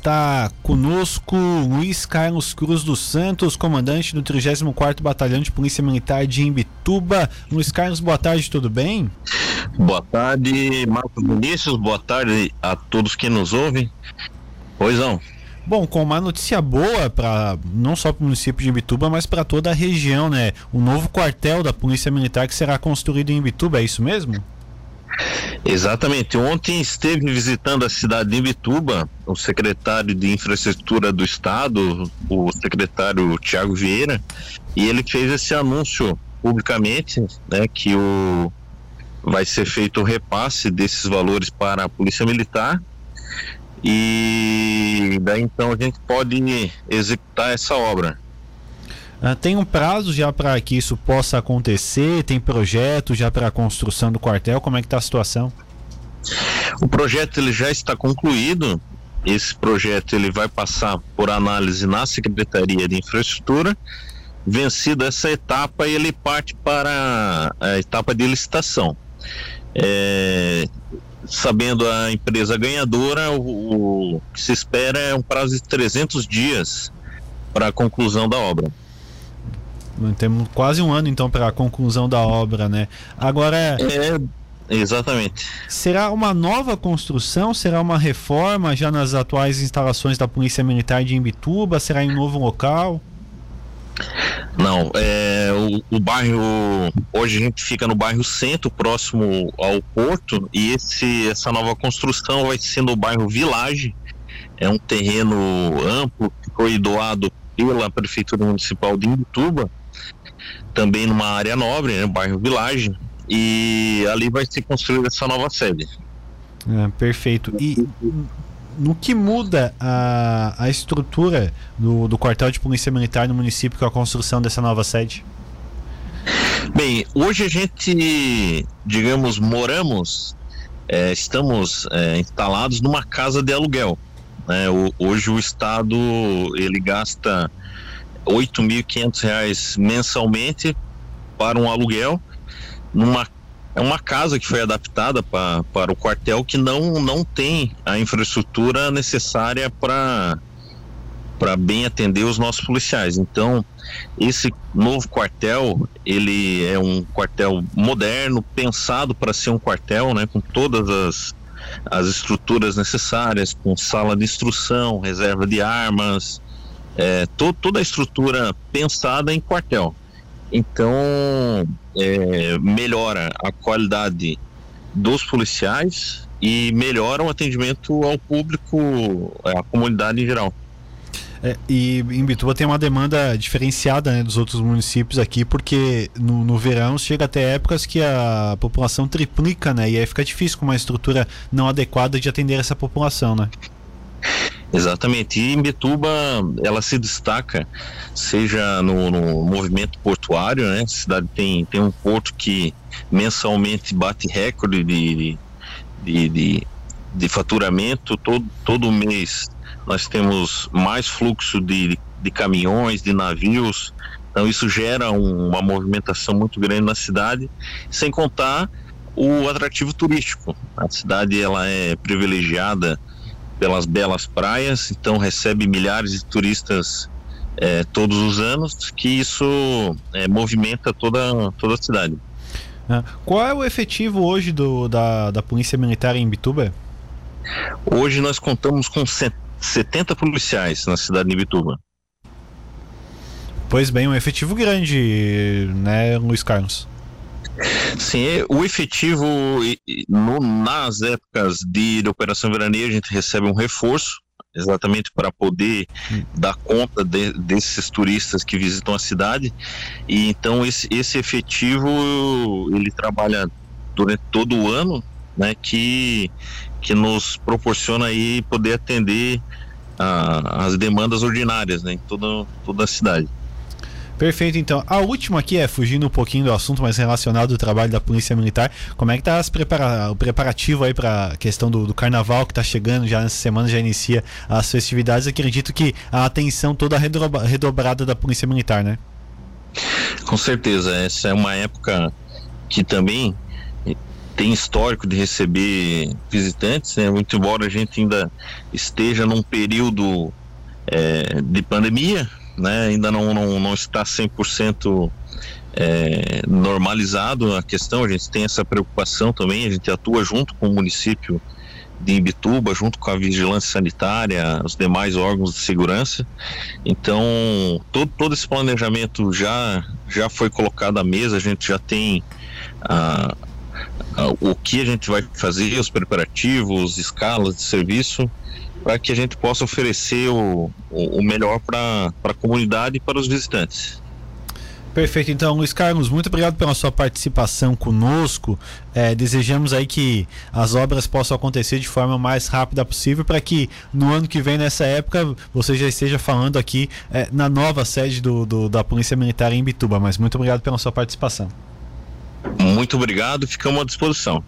está conosco Luiz Carlos Cruz dos Santos, comandante do 34º Batalhão de Polícia Militar de Imbituba. Luiz Carlos, boa tarde, tudo bem? Boa tarde, Marcos Vinícius, boa tarde a todos que nos ouvem. Pois não. Bom, com uma notícia boa para não só para o município de Imbituba, mas para toda a região, né? O novo quartel da Polícia Militar que será construído em Imbituba, é isso mesmo? Exatamente. Ontem esteve visitando a cidade de Imbituba o secretário de Infraestrutura do Estado, o secretário Tiago Vieira, e ele fez esse anúncio publicamente, né, que o vai ser feito o repasse desses valores para a Polícia Militar e daí então a gente pode executar essa obra. Uh, tem um prazo já para que isso possa acontecer? Tem projeto já para a construção do quartel? Como é que está a situação? O projeto ele já está concluído. Esse projeto ele vai passar por análise na Secretaria de Infraestrutura. Vencida essa etapa, ele parte para a etapa de licitação. É, sabendo a empresa ganhadora, o, o que se espera é um prazo de 300 dias para a conclusão da obra. Temos quase um ano então para a conclusão da obra, né? Agora é exatamente. Será uma nova construção? Será uma reforma já nas atuais instalações da Polícia Militar de Imbituba? Será em um novo local? Não, é, o, o, bairro hoje a gente fica no bairro Centro, próximo ao porto, e esse essa nova construção vai ser no bairro Village. É um terreno amplo que foi doado pela prefeitura municipal de Imbituba também numa área nobre, né, bairro Village, e ali vai ser construída essa nova sede. É, perfeito. E no que muda a, a estrutura do, do quartel de polícia militar no município com a construção dessa nova sede? Bem, hoje a gente, digamos, moramos, é, estamos é, instalados numa casa de aluguel. Né? O, hoje o Estado ele gasta R$ 8.500 mensalmente para um aluguel numa é uma casa que foi adaptada pra, para o quartel que não, não tem a infraestrutura necessária para para bem atender os nossos policiais. Então, esse novo quartel, ele é um quartel moderno, pensado para ser um quartel, né, com todas as, as estruturas necessárias, com sala de instrução, reserva de armas, é, to, toda a estrutura pensada em quartel. Então, é, melhora a qualidade dos policiais e melhora o atendimento ao público, à comunidade em geral. É, e em Bituba tem uma demanda diferenciada né, dos outros municípios aqui, porque no, no, verão chega até épocas que a população triplica, né? E aí fica difícil com uma estrutura não adequada de atender essa população, né? Exatamente. E Imbituba, ela se destaca, seja no, no, movimento portuário, né? A cidade tem, tem um porto que mensalmente bate recorde de, de, de, de faturamento. Todo, todo mês nós temos mais fluxo de, de caminhões, de navios. Então isso gera um, uma movimentação muito grande na cidade, sem contar o atrativo turístico. A cidade ela é privilegiada pelas belas praias, então recebe milhares de turistas é, todos os anos, que isso é, movimenta toda, toda a cidade. Ah, qual é o efetivo hoje do, da, da Polícia Militar em Bituba? Hoje nós contamos com 70 policiais na cidade de Bituba. Pois bem, um efetivo grande, né, Luiz Carlos? Sim, o efetivo no, nas épocas de, de operação veraneia a gente recebe um reforço exatamente para poder dar conta de, desses turistas que visitam a cidade e então esse, esse efetivo ele trabalha durante todo o ano né que que nos proporciona aí poder atender a, as demandas ordinárias né, em toda, toda a cidade. Perfeito, então. A última aqui é, fugindo um pouquinho do assunto, mas relacionado ao trabalho da Polícia Militar, como é que tá prepara o preparativo aí para a questão do, do, carnaval que está chegando já nessa semana, já inicia as festividades. Acredito que a atenção toda redobrada da Polícia Militar, né? Com certeza, essa é uma época que também tem histórico de receber visitantes, né? muito embora a gente ainda esteja num período é, de pandemia, né? ainda não, não, não está 100% é, normalizado a questão, a gente tem essa preocupação também, a gente atua junto com o município de Imbituba, junto com a vigilância sanitária, os demais órgãos de segurança. Então, todo, todo esse planejamento já, já foi colocado à mesa, a gente já tem o que a gente vai fazer, os preparativos, escalas de serviço, para que a gente possa oferecer o, o melhor para a comunidade e para os visitantes. Perfeito, então Luiz Carlos, muito obrigado pela sua participação conosco. É, desejamos aí que as obras possam acontecer de forma mais rápida possível para que no ano que vem, nessa época, você já esteja falando aqui é, na nova sede do, do, da Polícia Militar em Bituba. Mas muito obrigado pela sua participação. Muito obrigado, ficamos à disposição.